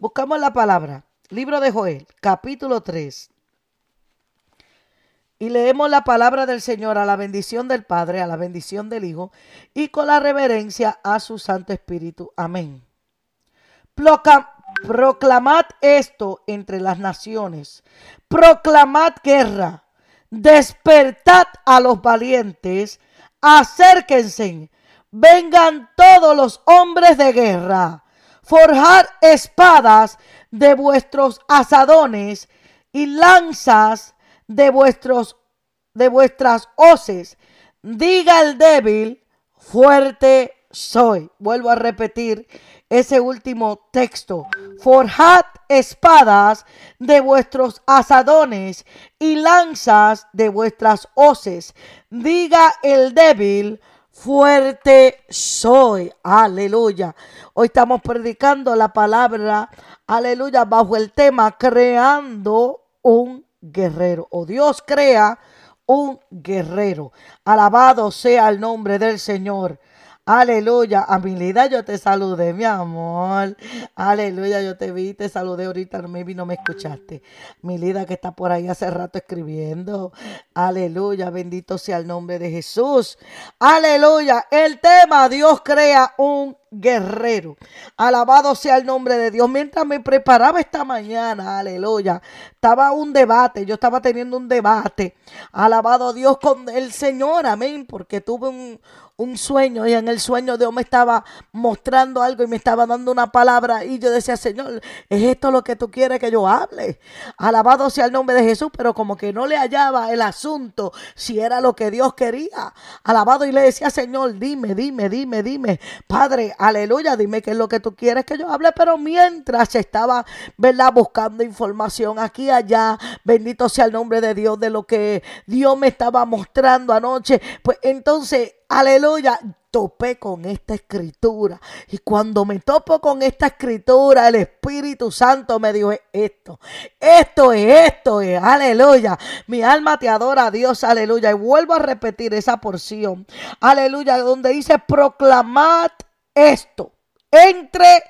Buscamos la palabra. Libro de Joel, capítulo 3. Y leemos la palabra del Señor a la bendición del Padre, a la bendición del Hijo y con la reverencia a su Santo Espíritu. Amén. Proclamad esto entre las naciones. Proclamad guerra. Despertad a los valientes. Acérquense. Vengan todos los hombres de guerra. Forjad espadas de vuestros asadones y lanzas de vuestros de vuestras hoces. Diga el débil, fuerte soy. Vuelvo a repetir ese último texto. Forjad espadas de vuestros asadones y lanzas de vuestras hoces. Diga el débil, fuerte soy. Aleluya. Hoy estamos predicando la palabra, aleluya, bajo el tema creando un guerrero. O Dios crea un guerrero. Alabado sea el nombre del Señor. Aleluya. Amilida, yo te saludé, mi amor. Aleluya, yo te vi, te saludé ahorita, maybe no me escuchaste. Milida que está por ahí hace rato escribiendo. Aleluya, bendito sea el nombre de Jesús. Aleluya. El tema, Dios crea un guerrero. Alabado sea el nombre de Dios. Mientras me preparaba esta mañana, aleluya, estaba un debate, yo estaba teniendo un debate. Alabado Dios con el Señor, amén, porque tuve un, un sueño y en el sueño Dios me estaba mostrando algo y me estaba dando una palabra y yo decía, Señor, ¿es esto lo que tú quieres que yo hable? Alabado sea el nombre de Jesús, pero como que no le hallaba el asunto si era lo que Dios quería. Alabado y le decía, Señor, dime, dime, dime, dime, Padre, aleluya, dime qué es lo que tú quieres que yo hable, pero mientras estaba, ¿verdad? Buscando información aquí allá, bendito sea el nombre de Dios de lo que Dios me estaba mostrando anoche, pues entonces aleluya, topé con esta escritura. Y cuando me topo con esta escritura, el Espíritu Santo me dijo esto, esto es, esto es, aleluya. Mi alma te adora Dios, aleluya. Y vuelvo a repetir esa porción, aleluya, donde dice proclamad esto. Entre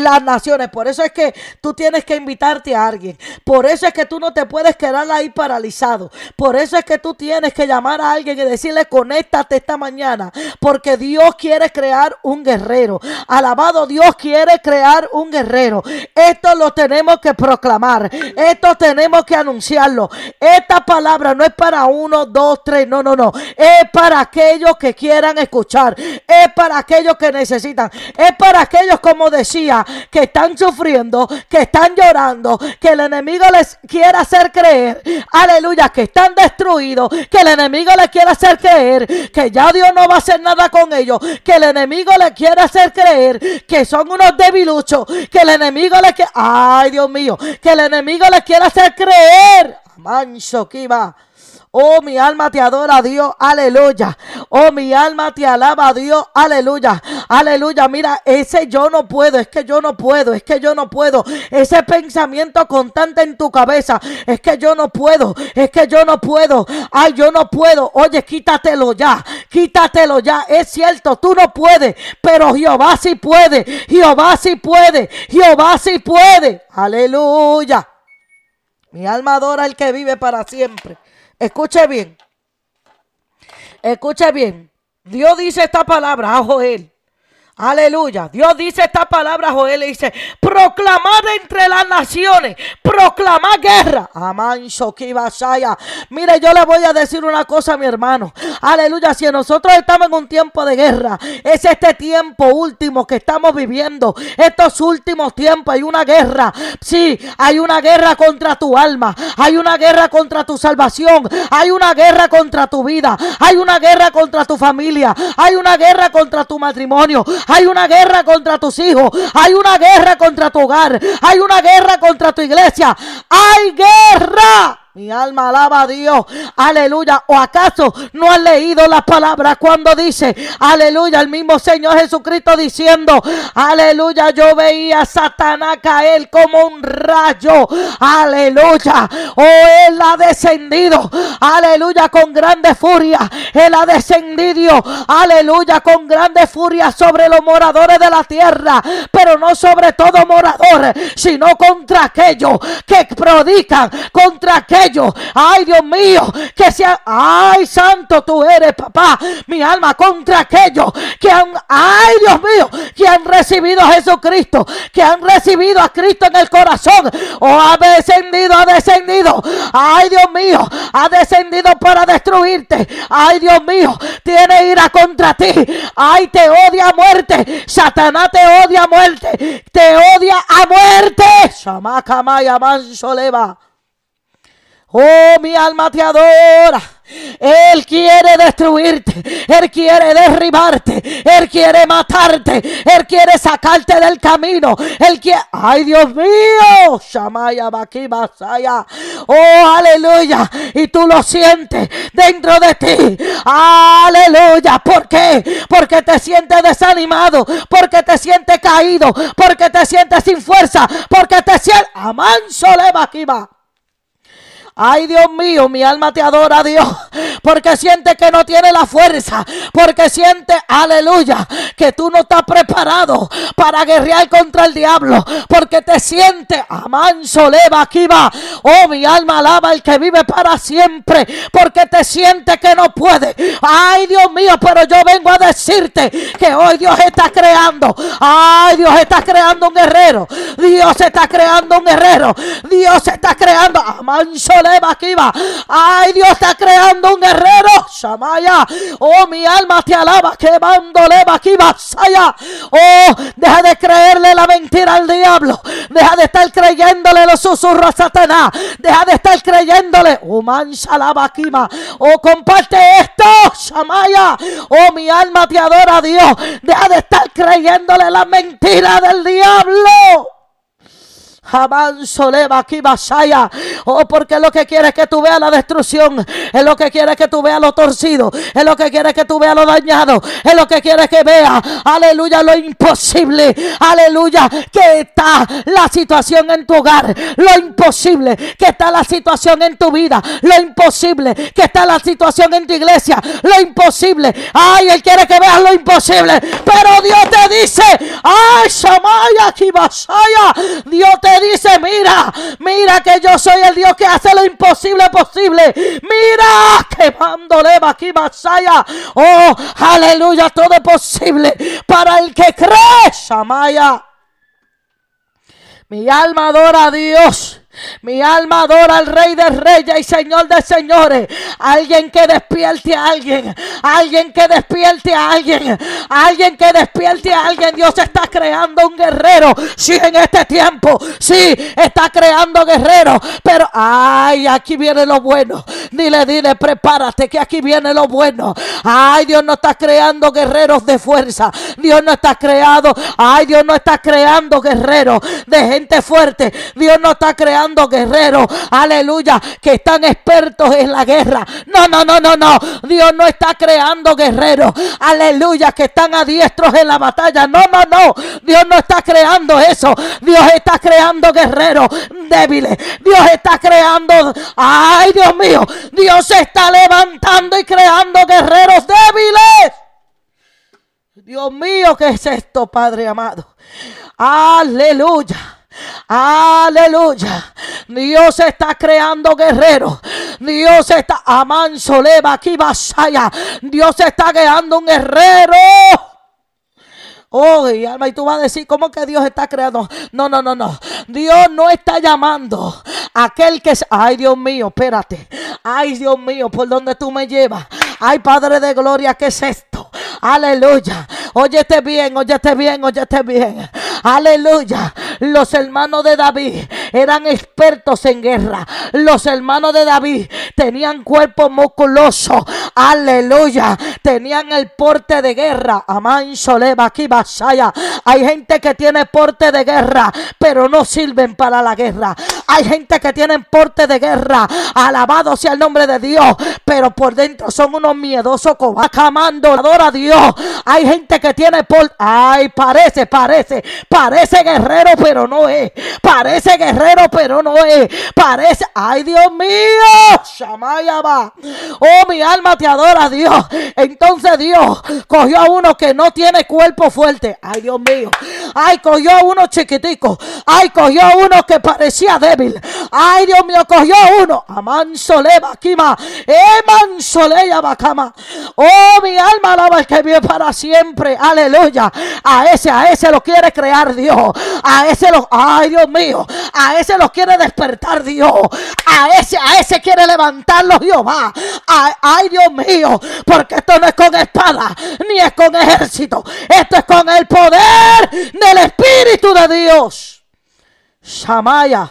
las naciones. Por eso es que tú tienes que invitarte a alguien. Por eso es que tú no te puedes quedar ahí paralizado. Por eso es que tú tienes que llamar a alguien y decirle, conéctate esta mañana. Porque Dios quiere crear un guerrero. Alabado Dios quiere crear un guerrero. Esto lo tenemos que proclamar. Esto tenemos que anunciarlo. Esta palabra no es para uno, dos, tres. No, no, no. Es para aquellos que quieran escuchar. Es para aquellos que necesitan. Es para aquellos, como decía, que están sufriendo, que están llorando, que el enemigo les quiere hacer creer, aleluya, que están destruidos, que el enemigo les quiere hacer creer que ya Dios no va a hacer nada con ellos, que el enemigo les quiere hacer creer que son unos debiluchos, que el enemigo les quiere, ay Dios mío, que el enemigo les quiere hacer creer, manso que va Oh, mi alma te adora Dios, aleluya. Oh, mi alma te alaba Dios, aleluya. Aleluya, mira, ese yo no puedo, es que yo no puedo, es que yo no puedo. Ese pensamiento constante en tu cabeza, es que yo no puedo, es que yo no puedo. Ay, yo no puedo. Oye, quítatelo ya, quítatelo ya. Es cierto, tú no puedes, pero Jehová sí puede, Jehová sí puede, Jehová sí puede. Aleluya. Mi alma adora al que vive para siempre. Escuche bien. Escuche bien. Dios dice esta palabra a Joel. Aleluya. Dios dice esta palabra, Joel le dice, proclamad entre las naciones, proclamad guerra. Amán, Mire, yo le voy a decir una cosa, mi hermano. Aleluya, si nosotros estamos en un tiempo de guerra, es este tiempo último que estamos viviendo. Estos últimos tiempos hay una guerra. Sí, hay una guerra contra tu alma, hay una guerra contra tu salvación, hay una guerra contra tu vida, hay una guerra contra tu familia, hay una guerra contra tu matrimonio. Hay una guerra contra tus hijos. Hay una guerra contra tu hogar. Hay una guerra contra tu iglesia. Hay guerra. Mi alma alaba a Dios. Aleluya. ¿O acaso no has leído la palabra cuando dice, aleluya, el mismo Señor Jesucristo diciendo, aleluya, yo veía a Satanás caer como un rayo. Aleluya. O él ha descendido. Aleluya, con grande furia. Él ha descendido. Aleluya, con grande furia sobre los moradores de la tierra. Pero no sobre todo morador, sino contra aquellos que predican, contra aquellos, ay Dios mío, que sea, ay santo tú eres papá, mi alma contra aquellos que han, ay Dios mío, que han recibido a Jesucristo, que han recibido a Cristo en el corazón, o ha descendido, ha descendido, ay Dios mío, ha descendido para destruirte, ay Dios mío, tiene ira contra ti, ay te odia a muerte, Satanás te odia a muerte, te odia a muerte. Oh, mi alma te adora. Él quiere destruirte, Él quiere derribarte, Él quiere matarte, Él quiere sacarte del camino, Él quiere, ay Dios mío, Shamaya Basaya, oh aleluya, y tú lo sientes dentro de ti, aleluya, ¿por qué? Porque te sientes desanimado, porque te sientes caído, porque te sientes sin fuerza, porque te sientes, amanso va. Ay, Dios mío, mi alma te adora, Dios. Porque siente que no tiene la fuerza. Porque siente, aleluya, que tú no estás preparado para guerrear contra el diablo. Porque te siente, amanso, leva, aquí va. Oh, mi alma alaba al que vive para siempre. Porque te siente que no puede. Ay, Dios mío, pero yo vengo a decirte que hoy Dios está creando. Ay, Dios está creando un guerrero. Dios está creando un guerrero. Dios está creando, amanso. Ay, Dios está creando un guerrero. Shamaya. Oh, mi alma te alaba. Que leva aquí va. Oh, deja de creerle la mentira al diablo. Deja de estar creyéndole los susurros a Satanás. Deja de estar creyéndole. Oh, man, aquí va. Oh, comparte esto. Shamaya. Oh, mi alma te adora, Dios. Deja de estar creyéndole la mentira del diablo. Oh, porque lo que quiere es que tú veas la destrucción. Es lo que quiere que tú veas lo torcido. Es lo que quiere que tú veas lo dañado. Es lo que quiere que vea. Aleluya, lo imposible. Aleluya, que está la situación en tu hogar. Lo imposible que está la situación en tu vida. Lo imposible que está la situación en tu iglesia. Lo imposible. Ay, él quiere que veas lo imposible. Pero Dios te dice, ay, Shamaya aquí Basaya. Dios te dice, mira, mira que yo soy el Dios que hace lo imposible posible. Mira, quemándole aquí Masaya. Oh, aleluya, todo es posible para el que cree, Shamaya. Mi alma adora a Dios. Mi alma adora al Rey de Reyes y Señor de Señores. Alguien que despierte a alguien. Alguien que despierte a alguien. Alguien que despierte a alguien. Dios está creando un guerrero. Sí, en este tiempo. Sí, está creando guerreros. Pero, ay, aquí viene lo bueno. Dile, dile, prepárate que aquí viene lo bueno. Ay, Dios no está creando guerreros de fuerza. Dios no está creando. Ay, Dios no está creando guerreros de gente fuerte. Dios no está creando guerreros, aleluya, que están expertos en la guerra. No, no, no, no, no. Dios no está creando guerreros, aleluya, que están adiestros en la batalla. No, no, no. Dios no está creando eso. Dios está creando guerreros débiles. Dios está creando, ay Dios mío, Dios está levantando y creando guerreros débiles. Dios mío, ¿qué es esto, Padre amado? Aleluya. Aleluya. Dios está creando guerreros. Dios está amanso leva aquí vasaya. Dios está creando un guerrero. Oh, y alma, y tú vas a decir, ¿cómo que Dios está creando? No, no, no, no. Dios no está llamando a aquel que es. Ay, Dios mío, espérate. Ay, Dios mío, ¿por dónde tú me llevas? Ay, Padre de Gloria, ¿qué es esto? Aleluya. Óyete bien, óyete bien, óyete bien. Aleluya. Los hermanos de David eran expertos en guerra. Los hermanos de David tenían cuerpo musculoso. Aleluya. Tenían el porte de guerra. Amán Soleva aquí Basaya. Hay gente que tiene porte de guerra, pero no sirven para la guerra. Hay gente que tiene porte de guerra. Alabado sea el nombre de Dios. Pero por dentro son unos miedosos cobacamando. Adora a Dios. Hay gente que tiene porte. Ay, parece, parece. Parece guerrero, pero no es. Parece guerrero, pero no es. Parece. Ay, Dios mío. Shamaya va. Oh, mi alma te adora, Dios. Entonces Dios cogió a uno que no tiene cuerpo fuerte. Ay, Dios mío. Ay, cogió a uno chiquitico. Ay, cogió a uno que parecía débil. Ay, Dios mío, cogió a uno. Amanso kima. Emanso bacama. Oh, mi alma alaba que vive para siempre. Aleluya. A ese, a ese lo quiere crear Dios. A ese lo, ay, Dios mío. A ese lo quiere despertar Dios. A ese, a ese quiere levantarlo Jehová. Ay, Dios mío. Porque esto no es con espada, ni es con ejército. Esto es con el poder del Espíritu de Dios. Shamaya.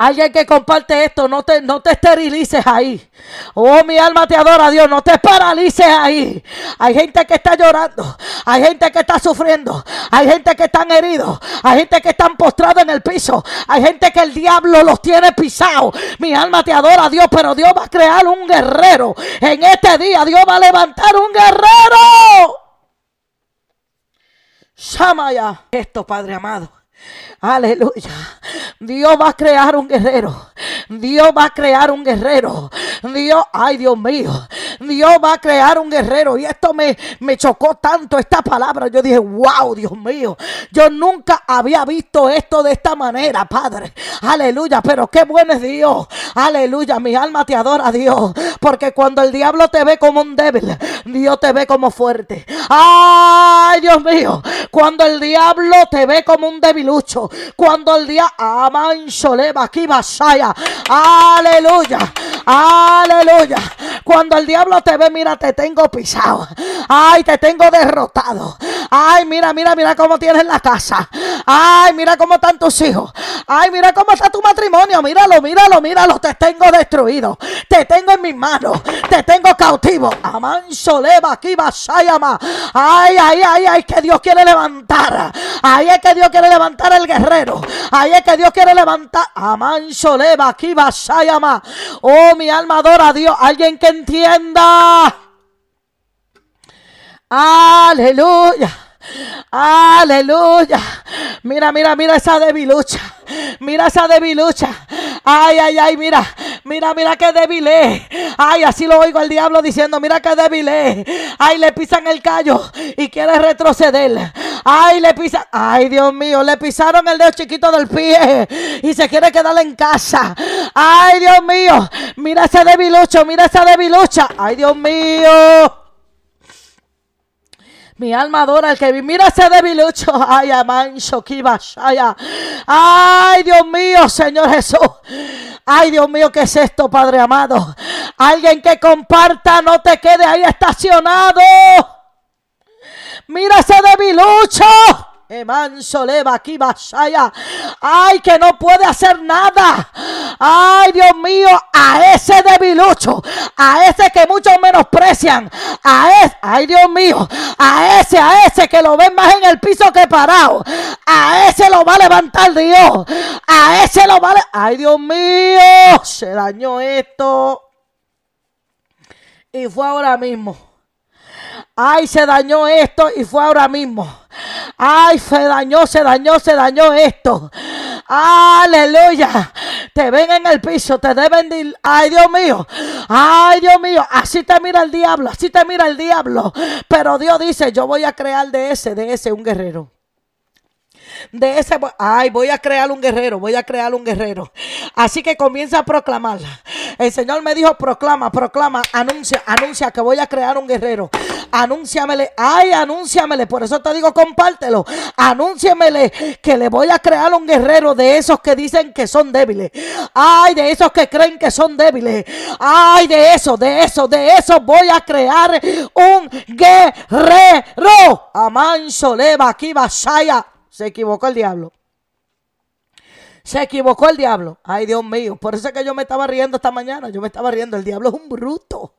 Alguien que comparte esto, no te, no te esterilices ahí. Oh, mi alma te adora, Dios, no te paralices ahí. Hay gente que está llorando, hay gente que está sufriendo, hay gente que están heridos, hay gente que están postrados en el piso, hay gente que el diablo los tiene pisados. Mi alma te adora, Dios, pero Dios va a crear un guerrero. En este día Dios va a levantar un guerrero. Shamaya. Esto, Padre amado. Aleluya. Dios va a crear un guerrero. Dios va a crear un guerrero. Dios, ay Dios mío. Dios va a crear un guerrero. Y esto me, me chocó tanto esta palabra. Yo dije, wow, Dios mío. Yo nunca había visto esto de esta manera, Padre. Aleluya. Pero qué bueno es Dios. Aleluya. Mi alma te adora, Dios. Porque cuando el diablo te ve como un débil, Dios te ve como fuerte. Ay, Dios mío. Cuando el diablo te ve como un débil cuando el día aman aquí basaya. Aleluya. Aleluya. Cuando el diablo te ve, mira, te tengo pisado. Ay, te tengo derrotado. Ay, mira, mira, mira cómo tienes la casa. Ay, mira cómo están tus hijos. Ay, mira cómo está tu matrimonio. Míralo, míralo, míralo. Te tengo destruido. Te tengo en mis manos. Te tengo cautivo. Aman soleva aquí basayama. Ay, ay, ay, ay, que Dios quiere levantar. Ay, es que Dios quiere levantar el guerrero. Ahí es que Dios quiere levantar. Amán Soleva, aquí llama Oh, mi alma adora a Dios. Alguien que entienda. Aleluya. Aleluya. Mira, mira, mira esa debilucha. Mira esa debilucha. Ay, ay, ay, mira. Mira, mira qué débil es. Ay, así lo oigo al diablo diciendo, mira qué débil es. Ay, le pisan el callo y quiere retroceder. Ay, le pisan. Ay, Dios mío, le pisaron el dedo chiquito del pie y se quiere quedar en casa. Ay, Dios mío. Mira ese debilucho, mira esa debilucha. Ay, Dios mío. Mi alma adora al que vi. Mira ese debilucho. Ay, amancho, vaya. Ay, Dios mío, Señor Jesús. Ay, Dios mío, ¿qué es esto, Padre amado? Alguien que comparta, no te quede ahí estacionado. Mira ese debilucho. Emanso leva aquí basaya. Ay, que no puede hacer nada. Ay, Dios mío, a ese debilucho, a ese que muchos menosprecian, a ese, ay, Dios mío, a ese, a ese que lo ven más en el piso que parado, a ese lo va a levantar Dios, a ese lo va a, ay, Dios mío, se dañó esto. Y fue ahora mismo. Ay, se dañó esto y fue ahora mismo. Ay, se dañó, se dañó, se dañó esto. Aleluya. Te ven en el piso, te deben de... Ay, Dios mío. Ay, Dios mío. Así te mira el diablo, así te mira el diablo. Pero Dios dice, yo voy a crear de ese, de ese un guerrero de ese, ay, voy a crear un guerrero, voy a crear un guerrero. Así que comienza a proclamarla. El Señor me dijo, proclama, proclama, anuncia, anuncia que voy a crear un guerrero. Anúnciamele, ay, anúnciamele. Por eso te digo, compártelo. Anúnciamele que le voy a crear un guerrero de esos que dicen que son débiles. Ay, de esos que creen que son débiles. Ay, de eso, de eso, de eso voy a crear un guerrero. Amanso leva aquí, vasaya. Se equivocó el diablo. Se equivocó el diablo. Ay, Dios mío. Por eso es que yo me estaba riendo esta mañana. Yo me estaba riendo. El diablo es un bruto.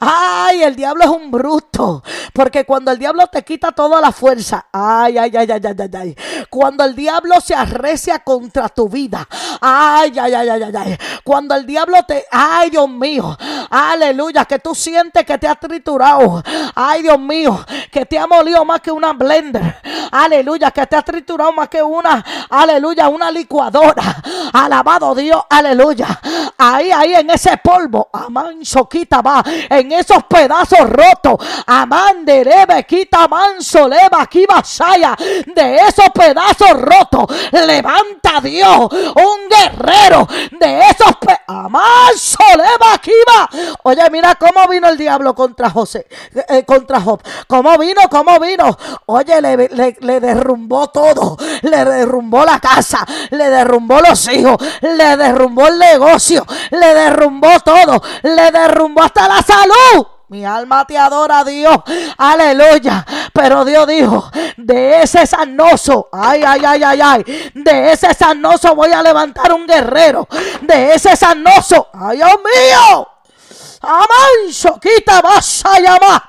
Ay, el diablo es un bruto. Porque cuando el diablo te quita toda la fuerza. Ay, ay, ay, ay, ay, ay. Cuando el diablo se arrecia contra tu vida. Ay, ay, ay, ay, ay, ay. Cuando el diablo te. Ay, Dios mío. Aleluya. Que tú sientes que te ha triturado. Ay, Dios mío. Que te ha molido más que una blender. Aleluya. Que te ha triturado más que una. Aleluya. Una licuadora. Alabado Dios, aleluya. Ahí, ahí en ese polvo, amán, soquita va, en esos pedazos rotos, amán, derebe, quita, manso, leva, aquí vasaya, de esos pedazos rotos, levanta Dios, un guerrero. De esos pedazos, amán, soleva, aquí va. Oye, mira cómo vino el diablo contra José, eh, contra Job, cómo vino, cómo vino. Oye, le, le, le derrumbó todo, le derrumbó la casa, le derrumbó derrumbó los hijos, le derrumbó el negocio, le derrumbó todo, le derrumbó hasta la salud. Mi alma te adora a Dios. Aleluya. Pero Dios dijo, de ese sanoso, ay, ay, ay, ay, ay, de ese sanoso voy a levantar un guerrero. De ese sanoso, ay, Dios mío. Amanso, quita vas a llamar.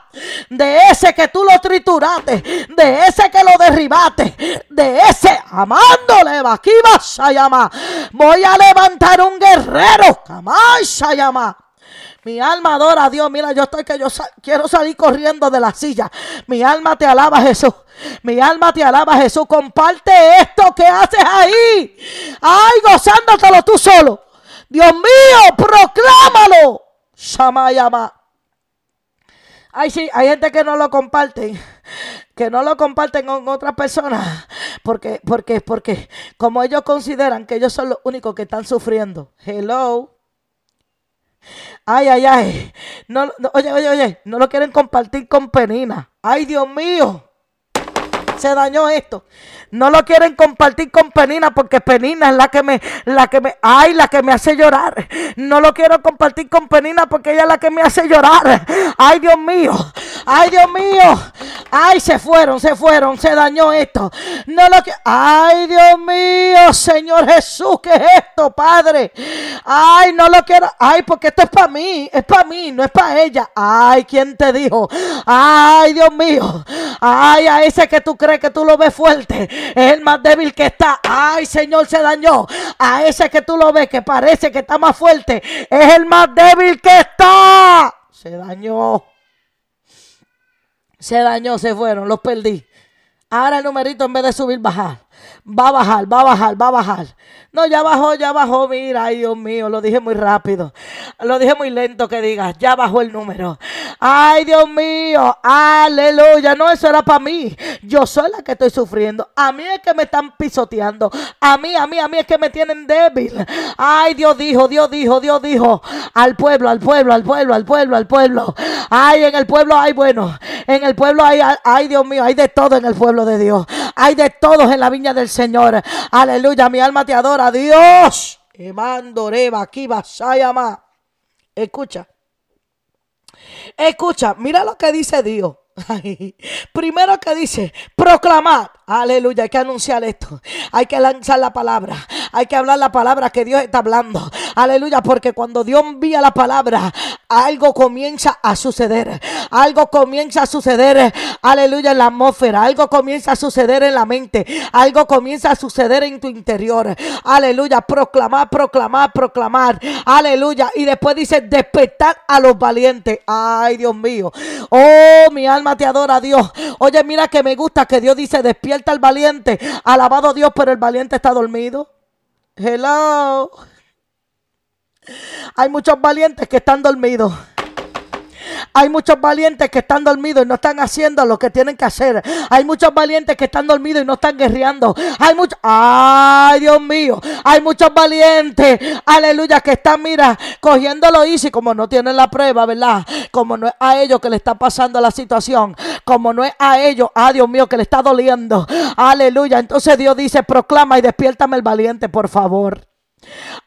De ese que tú lo trituraste, de ese que lo derribaste, de ese amándole, aquí vas a llamar. Voy a levantar un guerrero, jamás a llamar. Mi alma adora a Dios. Mira, yo estoy que yo quiero salir corriendo de la silla. Mi alma te alaba, Jesús. Mi alma te alaba, Jesús. Comparte esto que haces ahí. Ay, gozándotelo tú solo. Dios mío, proclámalo. Shamayama. Ay, sí, hay gente que no lo comparten, que no lo comparten con otras personas, porque, porque, porque, como ellos consideran que ellos son los únicos que están sufriendo. Hello. Ay, ay, ay. No, oye, oye, oye, no lo quieren compartir con Penina. Ay, Dios mío se dañó esto. No lo quieren compartir con Penina porque Penina es la que me, la que me, ay, la que me hace llorar. No lo quiero compartir con Penina porque ella es la que me hace llorar. Ay, Dios mío. Ay, Dios mío. Ay, se fueron, se fueron, se dañó esto. No lo ay, Dios mío, Señor Jesús, ¿qué es esto, Padre? Ay, no lo quiero. Ay, porque esto es para mí, es para mí, no es para ella. Ay, ¿quién te dijo? Ay, Dios mío. Ay, a ese que tú crees que tú lo ves fuerte, es el más débil que está. Ay, Señor, se dañó. A ese que tú lo ves que parece que está más fuerte, es el más débil que está. Se dañó. Se dañó, se fueron, los perdí. Ahora el numerito en vez de subir, bajar. Va a bajar, va a bajar, va a bajar. No, ya bajó, ya bajó. Mira, ay Dios mío, lo dije muy rápido. Lo dije muy lento que digas. Ya bajó el número. Ay Dios mío, aleluya. No, eso era para mí. Yo soy la que estoy sufriendo. A mí es que me están pisoteando. A mí, a mí, a mí es que me tienen débil. Ay, Dios dijo, Dios dijo, Dios dijo. Al pueblo, al pueblo, al pueblo, al pueblo, al pueblo. Ay, en el pueblo hay bueno. En el pueblo hay, ay Dios mío, hay de todo en el pueblo de Dios. Hay de todos en la viña del Señor. Aleluya, mi alma te adora, Dios. Escucha. Escucha, mira lo que dice Dios. Primero que dice, proclamar. Aleluya, hay que anunciar esto. Hay que lanzar la palabra. Hay que hablar la palabra que Dios está hablando. Aleluya, porque cuando Dios envía la palabra, algo comienza a suceder. Algo comienza a suceder. Aleluya, en la atmósfera. Algo comienza a suceder en la mente. Algo comienza a suceder en tu interior. Aleluya, proclamar, proclamar, proclamar. Aleluya. Y después dice, despertar a los valientes. Ay, Dios mío. Oh, mi alma te adora, Dios. Oye, mira que me gusta que Dios dice, despierta al valiente. Alabado Dios, pero el valiente está dormido. Hello. Hay muchos valientes que están dormidos. Hay muchos valientes que están dormidos y no están haciendo lo que tienen que hacer. Hay muchos valientes que están dormidos y no están guerreando. Hay muchos, ay Dios mío, hay muchos valientes, aleluya, que están, mira, cogiéndolo easy como no tienen la prueba, ¿verdad? Como no es a ellos que le está pasando la situación, como no es a ellos, a ah, Dios mío, que le está doliendo, aleluya. Entonces Dios dice, proclama y despiértame el valiente, por favor.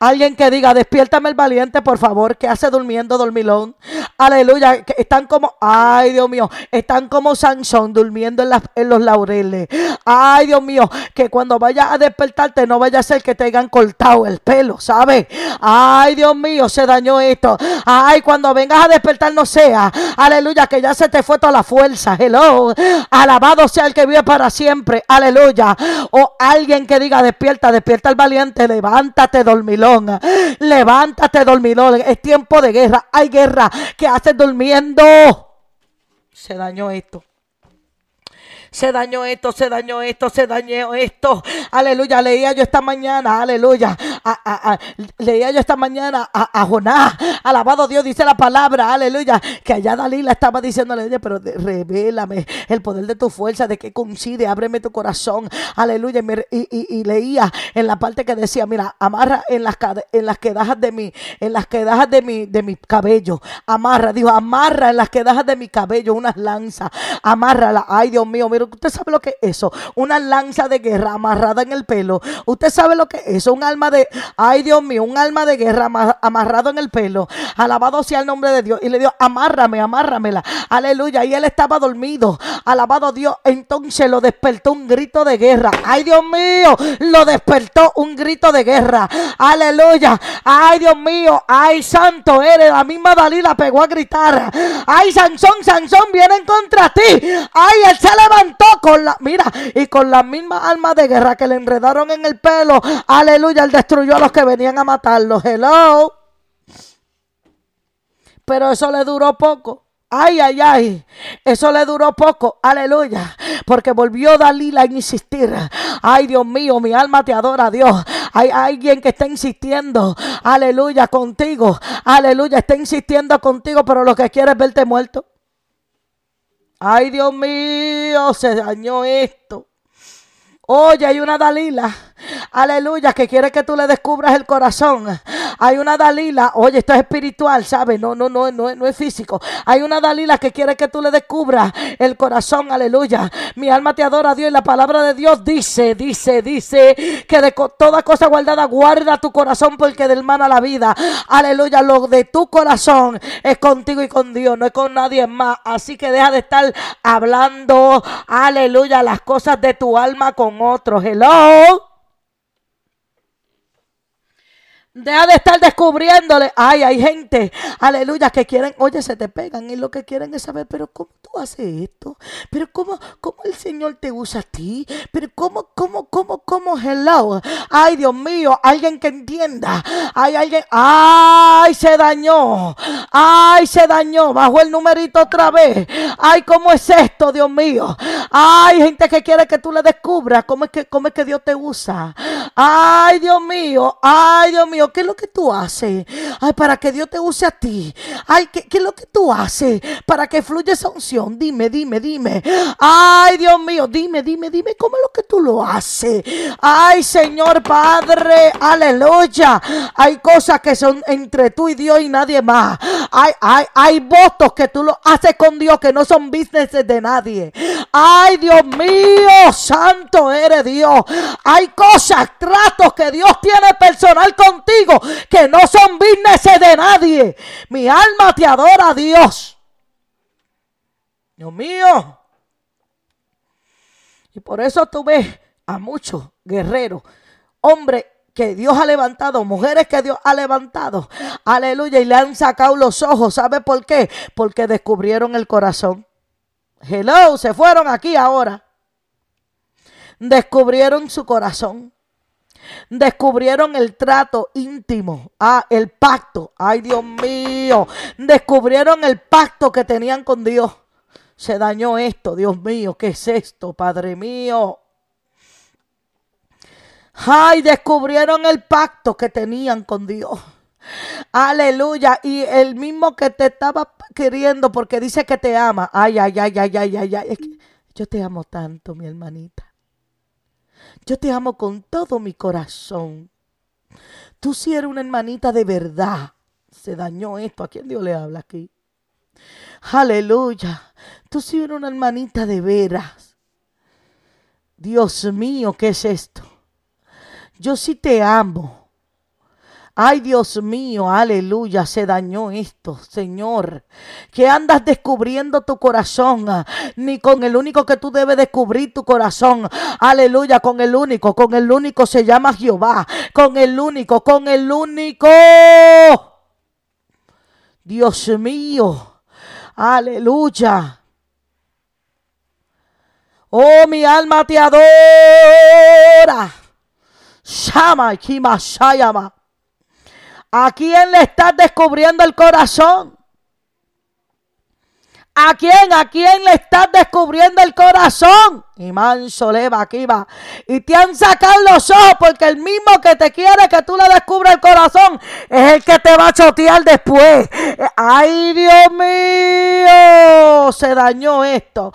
Alguien que diga, despiértame el valiente, por favor, que hace durmiendo dormilón. Aleluya. Que están como, ay Dios mío, están como Sansón durmiendo en, los laureles. Ay Dios mío, que cuando vayas a despertarte no vaya a ser que te hayan cortado el pelo, ¿sabes? Ay Dios mío, se dañó esto. Ay, cuando vengas a despertar no sea. Aleluya, que ya se te fue toda la fuerza. Hello. Alabado sea el que vive para siempre. Aleluya. O alguien que diga, despierta, despierta el valiente, levántate dormilón. Levántate dormilón. Es tiempo de guerra. Hay guerra que hace durmiendo. Se dañó esto se dañó esto, se dañó esto, se dañó esto. Aleluya, leía yo esta mañana, aleluya. Leía yo esta mañana a, Jonás. Alabado Dios, dice la palabra, aleluya. Que allá Dalila estaba diciéndole, oye, pero revélame el poder de tu fuerza, de que coincide, ábreme tu corazón. Aleluya. Y, leía en la parte que decía, mira, amarra en las, en las quedajas de mi, en las quedajas de mi, de mi cabello. Amarra, dijo, amarra en las quedajas de mi cabello unas lanzas. Amárrala. Ay, Dios mío, pero usted sabe lo que es eso. Una lanza de guerra amarrada en el pelo. Usted sabe lo que es eso. Un alma de, ay Dios mío, un alma de guerra amarrado en el pelo. Alabado sea el nombre de Dios. Y le dio, amárrame, amárramela. Aleluya. Y él estaba dormido. Alabado Dios. Entonces lo despertó un grito de guerra. Ay Dios mío, lo despertó un grito de guerra. Aleluya. Ay Dios mío, ay santo eres. La misma Dalila pegó a gritar. Ay Sansón, Sansón, vienen contra ti. Ay, él se levantó con la, mira, y con las mismas armas de guerra que le enredaron en el pelo, aleluya, él destruyó a los que venían a matarlo. Hello. Pero eso le duró poco. Ay, ay, ay. Eso le duró poco. Aleluya. Porque volvió Dalila a insistir. Ay, Dios mío, mi alma te adora, Dios. Hay alguien que está insistiendo. Aleluya, contigo. Aleluya, está insistiendo contigo, pero lo que quiere es verte muerto. Ay, Dios mío, se dañó esto. Oye, hay una Dalila, aleluya, que quiere que tú le descubras el corazón. Hay una Dalila, oye, esto es espiritual, ¿sabes? No, no, no, no, no es físico. Hay una Dalila que quiere que tú le descubras el corazón, aleluya. Mi alma te adora, Dios, y la palabra de Dios dice, dice, dice, que de toda cosa guardada guarda tu corazón porque del mana la vida. Aleluya, lo de tu corazón es contigo y con Dios, no es con nadie más. Así que deja de estar hablando, aleluya, las cosas de tu alma con otros. Hello. Deja de estar descubriéndole. Ay, hay gente, aleluya, que quieren, oye, se te pegan y lo que quieren es saber, pero ¿cómo tú haces esto? Pero ¿cómo, cómo el Señor te usa a ti? Pero ¿cómo, cómo, cómo, cómo, hello? Ay, Dios mío, alguien que entienda. Hay alguien, ay, se dañó. Ay, se dañó. Bajó el numerito otra vez. Ay, ¿cómo es esto, Dios mío? Ay, gente que quiere que tú le descubras cómo es que, cómo es que Dios te usa. Ay, Dios mío, ay, Dios mío. ¿Qué es lo que tú haces? Ay, para que Dios te use a ti. Ay, ¿qué, es lo que tú haces para que fluya esa unción? Dime, dime, dime. Ay, Dios mío, dime, dime, dime, ¿cómo es lo que tú lo haces? Ay, Señor Padre, aleluya. Hay cosas que son entre tú y Dios y nadie más. Hay, hay, hay votos que tú lo haces con Dios que no son business de nadie. Ay, Dios mío, santo eres Dios. Hay cosas, tratos que Dios tiene personal contigo que no son business de nadie. Mi alma te adora, Dios. Dios mío. Y por eso tú ves a muchos guerreros, hombres que Dios ha levantado, mujeres que Dios ha levantado, aleluya, y le han sacado los ojos. ¿Sabe por qué? Porque descubrieron el corazón. Hello, se fueron aquí ahora. Descubrieron su corazón. Descubrieron el trato íntimo, ah, el pacto. Ay, Dios mío. Descubrieron el pacto que tenían con Dios. Se dañó esto, Dios mío. ¿Qué es esto, Padre mío? Ay, descubrieron el pacto que tenían con Dios. Aleluya. Y el mismo que te estaba queriendo porque dice que te ama. Ay, ay, ay, ay, ay, ay, ay. yo te amo tanto, mi hermanita. Yo te amo con todo mi corazón. Tú si eres una hermanita de verdad. Se dañó esto. ¿A quién Dios le habla aquí? Aleluya. Tú si eres una hermanita de veras. Dios mío, ¿qué es esto? Yo sí te amo. Ay, Dios mío, aleluya, se dañó esto, Señor. Que andas descubriendo tu corazón, ni con el único que tú debes descubrir tu corazón. Aleluya, con el único, con el único se llama Jehová. Con el único, con el único. Dios mío, aleluya. Oh, mi alma te adora. Shama, Kima, Shayama. ¿A quién le estás descubriendo el corazón? ¿A quién? ¿A quién le estás descubriendo el corazón? Y manso leva aquí va. Y te han sacado los ojos porque el mismo que te quiere que tú le descubras el corazón es el que te va a chotear después. Ay, Dios mío, se dañó esto.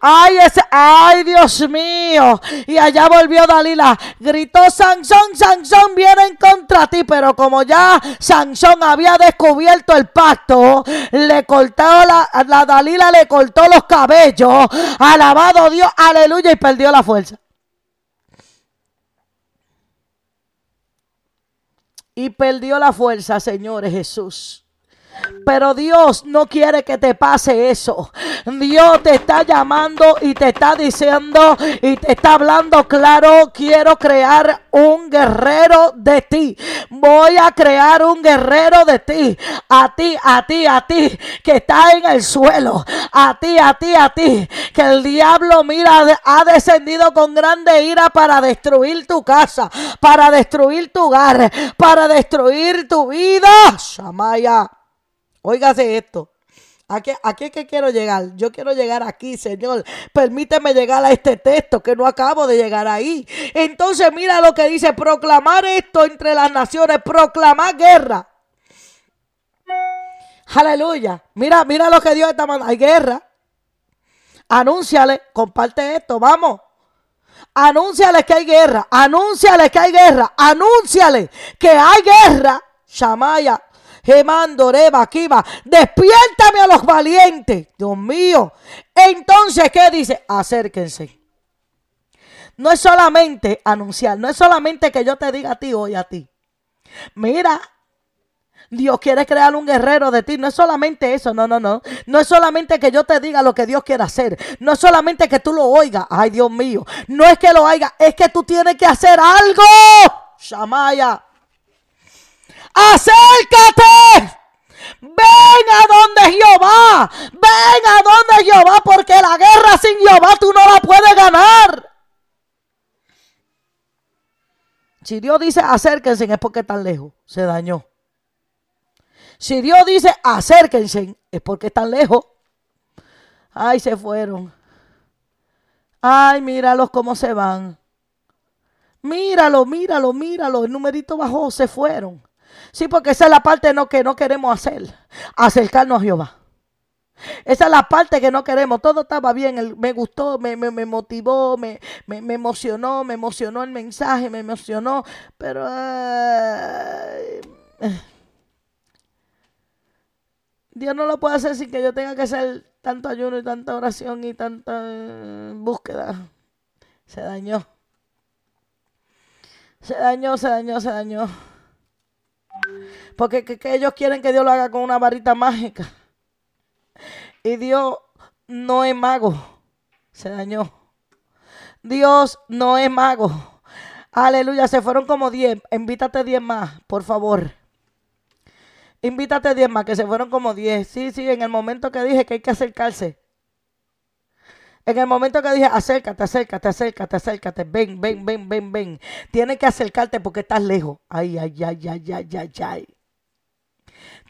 Ay, ese, ay, Dios mío. Y allá volvió Dalila. Gritó Sansón, Sansón viene contra ti. Pero como ya Sansón había descubierto el pacto, le cortó la, la Dalila le cortó los cabellos. Alabado Dios, aleluya y perdió la fuerza. Y perdió la fuerza, señores Jesús. Pero Dios no quiere que te pase eso. Dios te está llamando y te está diciendo y te está hablando claro, quiero crear un guerrero de ti. Voy a crear un guerrero de ti. A ti, a ti, a ti, que está en el suelo. A ti, a ti, a ti, que el diablo, mira, ha descendido con grande ira para destruir tu casa, para destruir tu hogar, para destruir tu vida. Shamaya. Óigase esto. ¿A qué, ¿A qué que quiero llegar? Yo quiero llegar aquí, Señor. Permíteme llegar a este texto que no acabo de llegar ahí. Entonces mira lo que dice, proclamar esto entre las naciones, proclamar guerra. Aleluya. Mira, mira lo que Dios está mandando. Hay guerra. Anúnciale, comparte esto, vamos. Anúnciale que hay guerra. Anúnciale que hay guerra. Anúnciale que hay guerra. Shamaya. Gemando, Reba, Kiba. Despiértame a los valientes. Dios mío. Entonces, ¿qué dice? Acérquense. No es solamente anunciar, no es solamente que yo te diga a ti hoy a ti. Mira, Dios quiere crear un guerrero de ti. No es solamente eso, no, no, no. No es solamente que yo te diga lo que Dios quiere hacer. No es solamente que tú lo oigas. Ay, Dios mío. No es que lo oigas, es que tú tienes que hacer algo. Shamaya acércate. Ven a donde Jehová. Ven a donde Jehová porque la guerra sin Jehová tú no la puedes ganar. Si Dios dice acérquense es porque están lejos. Se dañó. Si Dios dice acérquense es porque están lejos. Ay, se fueron. Ay, míralos cómo se van. Míralo, míralo, míralo. El numerito bajó, se fueron. Sí, porque esa es la parte no, que no queremos hacer. Acercarnos a Jehová. Esa es la parte que no queremos. Todo estaba bien, me gustó, me, motivó, me, emocionó, me emocionó el mensaje, me emocionó, pero... Dios no lo puede hacer sin que yo tenga que hacer tanto ayuno y tanta oración y tanta eh, búsqueda. Se dañó. Se dañó, se dañó, se dañó. Porque ellos quieren que Dios lo haga con una varita mágica. Y Dios no es mago. Se dañó. Dios no es mago. Aleluya, se fueron como 10. Invítate 10 más, por favor. Invítate 10 más, que se fueron como 10. Sí, sí, en el momento que dije que hay que acercarse. En el momento que dije, acércate, acércate, acércate, acércate, ven, ven, ven, ven, ven. Tienes que acercarte porque estás lejos. Ay, ay, ay, ay, ay, ay, ay.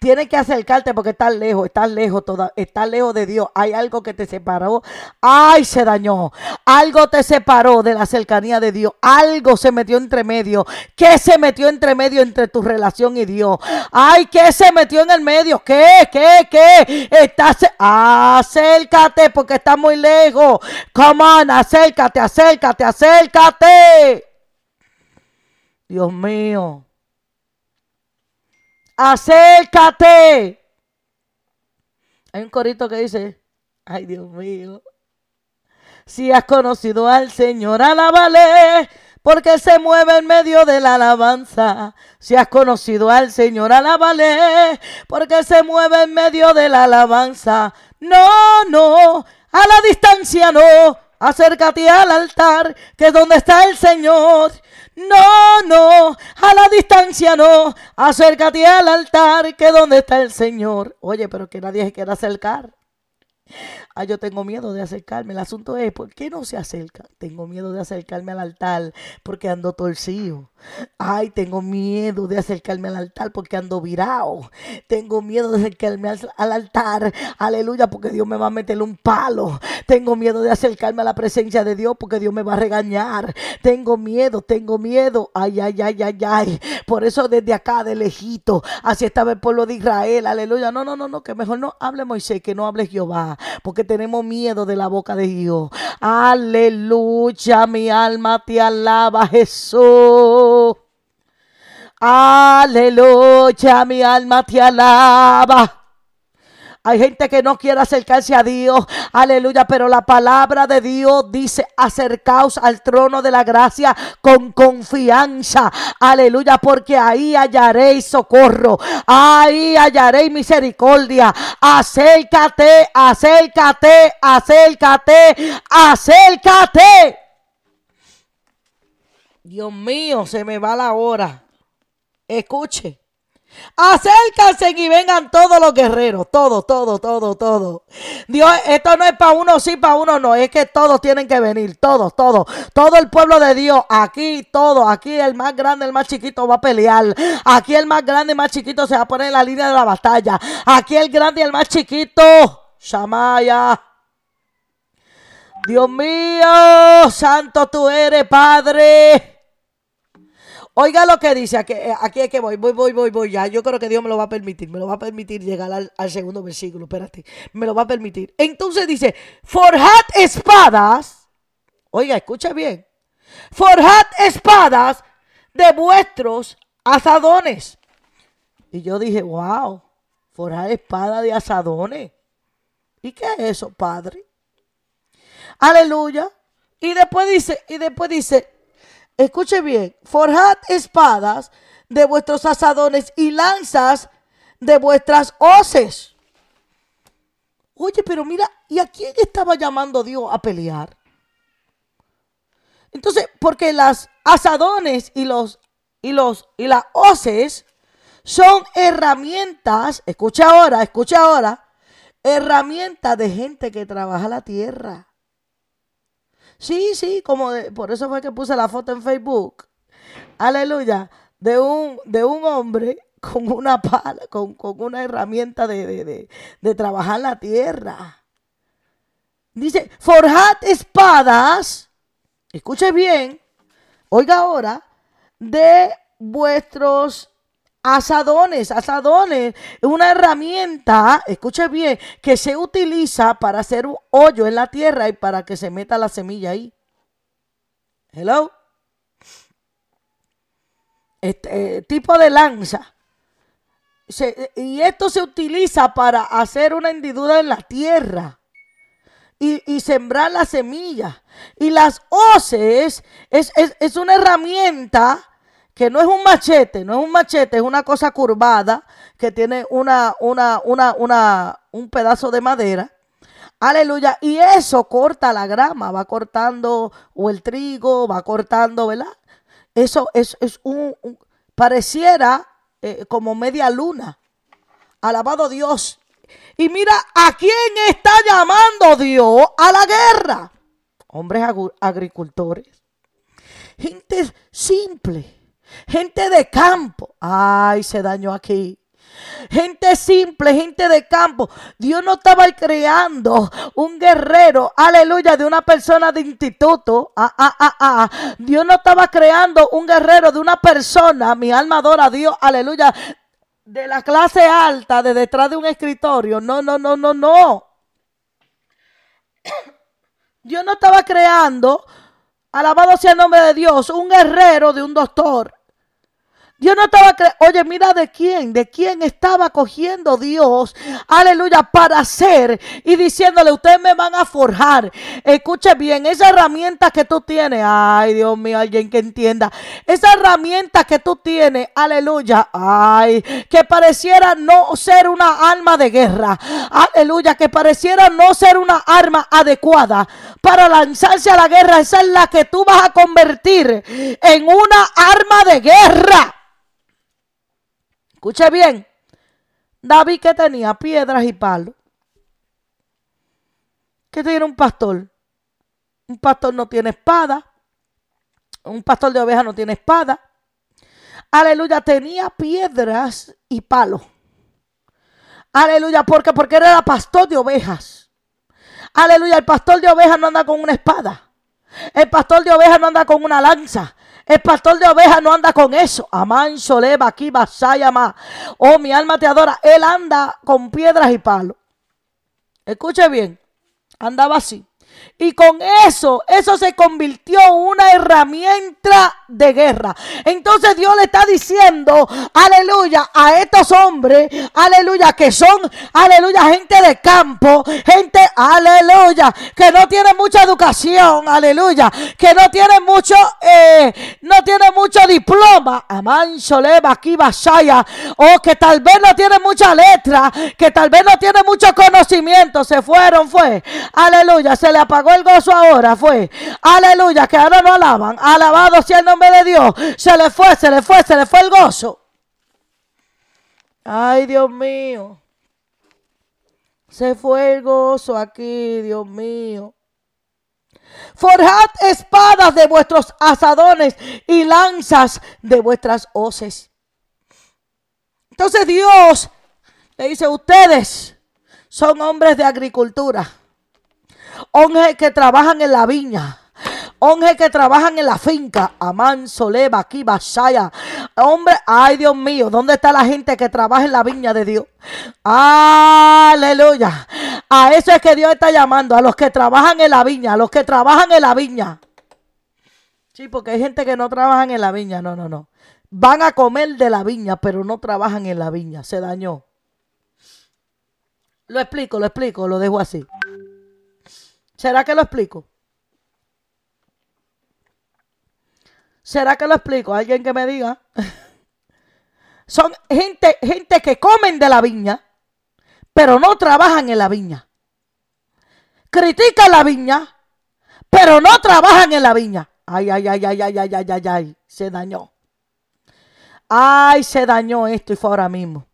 Tienes que acercarte porque estás lejos, estás lejos, toda, estás lejos de Dios. Hay algo que te separó. Ay, se dañó. Algo te separó de la cercanía de Dios. Algo se metió entre medio. ¿Qué se metió entre medio entre tu relación y Dios? Ay, ¿qué se metió en el medio? ¿Qué? ¿Qué? ¿Qué? Estás acércate porque estás muy lejos. Come on, acércate, acércate, acércate. Dios mío acércate. Hay un corito que dice, ay Dios mío, si has conocido al Señor, alábale, porque se mueve en medio de la alabanza. Si has conocido al Señor, alábale, porque se mueve en medio de la alabanza. No, no, a la distancia no, acércate al altar, que es donde está el Señor. No, no, a la distancia no, acércate al altar, que donde está el Señor. Oye, pero que nadie se quiera acercar. Ay, yo tengo miedo de acercarme. El asunto es, ¿por qué no se acerca? Tengo miedo de acercarme al altar porque ando torcido. Ay, tengo miedo de acercarme al altar porque ando virado. Tengo miedo de acercarme al, altar. Aleluya, porque Dios me va a meterle un palo. Tengo miedo de acercarme a la presencia de Dios porque Dios me va a regañar. Tengo miedo, tengo miedo. Ay, ay, ay, ay, ay. Por eso desde acá, de lejito, así estaba el pueblo de Israel. Aleluya. No, no, no, no, que mejor no hable Moisés, que no hable Jehová. Porque tenemos miedo de la boca de Dios. Aleluya, mi alma te alaba, Jesús. Aleluya, mi alma te alaba. Hay gente que no quiere acercarse a Dios. Aleluya. Pero la palabra de Dios dice, acercaos al trono de la gracia con confianza. Aleluya. Porque ahí hallaréis socorro. Ahí hallaréis misericordia. Acércate, acércate, acércate, acércate. Dios mío, se me va la hora. Escuche. Acérquense y vengan todos los guerreros, todo, todo, todo, todo. Dios, esto no es para uno sí, para uno no, es que todos tienen que venir, todos, todos, todo el pueblo de Dios, aquí todo, aquí el más grande, el más chiquito va a pelear, aquí el más grande y el más chiquito se va a poner en la línea de la batalla, aquí el grande y el más chiquito, Shamaya. Dios mío, santo tú eres, Padre. Oiga lo que dice, aquí, eh, aquí es que voy, voy, voy, voy, voy ya. Yo creo que Dios me lo va a permitir, me lo va a permitir llegar al, segundo versículo, espérate, me lo va a permitir. Entonces dice, forjad espadas, oiga, escucha bien, forjad espadas de vuestros asadones. Y yo dije, wow, forjar espada de asadones. ¿Y qué es eso, Padre? Aleluya. Y después dice, y después dice, escuche bien, forjad espadas de vuestros asadones y lanzas de vuestras hoces. Oye, pero mira, ¿y a quién estaba llamando Dios a pelear? Entonces, porque las asadones y los y los y las hoces son herramientas, escucha ahora, escucha ahora, herramientas de gente que trabaja la tierra. Sí, sí, como por eso fue que puse la foto en Facebook. Aleluya. De un, de un hombre con una pala, con, una herramienta de, de trabajar la tierra. Dice, forjad espadas, escuche bien, oiga ahora, de vuestros asadones. Asadones es una herramienta, escuche bien, que se utiliza para hacer un hoyo en la tierra y para que se meta la semilla ahí. Hello. Este eh, tipo de lanza. y esto se utiliza para hacer una hendidura en la tierra. Y, y, sembrar la semilla. Y las hoces es, es, es una herramienta que no es un machete, no es un machete, es una cosa curvada que tiene una, una, una, una, un pedazo de madera. Aleluya. Y eso corta la grama, va cortando o el trigo, va cortando, ¿verdad? Eso es, es un, pareciera eh, como media luna. Alabado Dios. Y mira a quién está llamando Dios a la guerra. Hombres agricultores. Gente simple gente de campo. Ay, se dañó aquí. Gente simple, gente de campo. Dios no estaba creando un guerrero, aleluya, de una persona de instituto. Ah, ah, ah, ah. Dios no estaba creando un guerrero de una persona, mi alma adora a Dios, aleluya, de la clase alta, de detrás de un escritorio. No, no, no, no, no. Dios no estaba creando, alabado sea el nombre de Dios, un guerrero de un doctor. Dios no estaba, oye, mira de quién, de quién estaba cogiendo Dios, aleluya, para hacer y diciéndole, ustedes me van a forjar. Escuche bien, esa herramienta que tú tienes, ay Dios mío, alguien que entienda, esa herramienta que tú tienes, aleluya, ay, que pareciera no ser una arma de guerra, aleluya, que pareciera no ser una arma adecuada para lanzarse a la guerra, esa es la que tú vas a convertir en una arma de guerra. Escuche bien. David que tenía piedras y palos. ¿Qué tiene un pastor? Un pastor no tiene espada. Un pastor de ovejas no tiene espada. Aleluya, tenía piedras y palos. Aleluya, porque porque era pastor de ovejas. Aleluya, el pastor de ovejas no anda con una espada. El pastor de ovejas no anda con una lanza. El pastor de ovejas no anda con eso. Amán, Soleva, aquí, Basayama. Oh, mi alma te adora. Él anda con piedras y palos. Escuche bien. Andaba así. Y con eso, eso se convirtió en una herramienta de guerra. Entonces Dios le está diciendo, aleluya, a estos hombres, aleluya, que son, aleluya, gente de campo, gente, aleluya, que no tiene mucha educación, aleluya, que no tiene mucho, eh, no tiene mucho diploma, amán, soleva, aquí, basaya, o que tal vez no tiene mucha letra, que tal vez no tiene mucho conocimiento, se fueron, fue, aleluya, se le apagó el gozo ahora, fue. Aleluya, que ahora no alaban. Alabado sea el nombre de Dios. Se le fue, se le fue, se le fue el gozo. Ay, Dios mío. Se fue el gozo aquí, Dios mío. Forjad espadas de vuestros asadones y lanzas de vuestras hoces. Entonces Dios le dice, ustedes son hombres de agricultura. Hombres que trabajan en la viña. Hombres que trabajan en la finca. Amán, Soleva, aquí, Basaya. Hombre, ay Dios mío, ¿dónde está la gente que trabaja en la viña de Dios? Aleluya. A eso es que Dios está llamando, a los que trabajan en la viña, a los que trabajan en la viña. Sí, porque hay gente que no trabajan en la viña, no, no, no. Van a comer de la viña, pero no trabajan en la viña. Se dañó. Lo explico, lo explico, lo dejo así. ¿Será que lo explico? ¿Será que lo explico? Alguien que me diga. Son gente, gente que comen de la viña, pero no trabajan en la viña. Critican la viña, pero no trabajan en la viña. Ay, ay, ay, ay, ay, ay, ay, ay, ay, se dañó. Ay, se dañó esto y fue ahora mismo.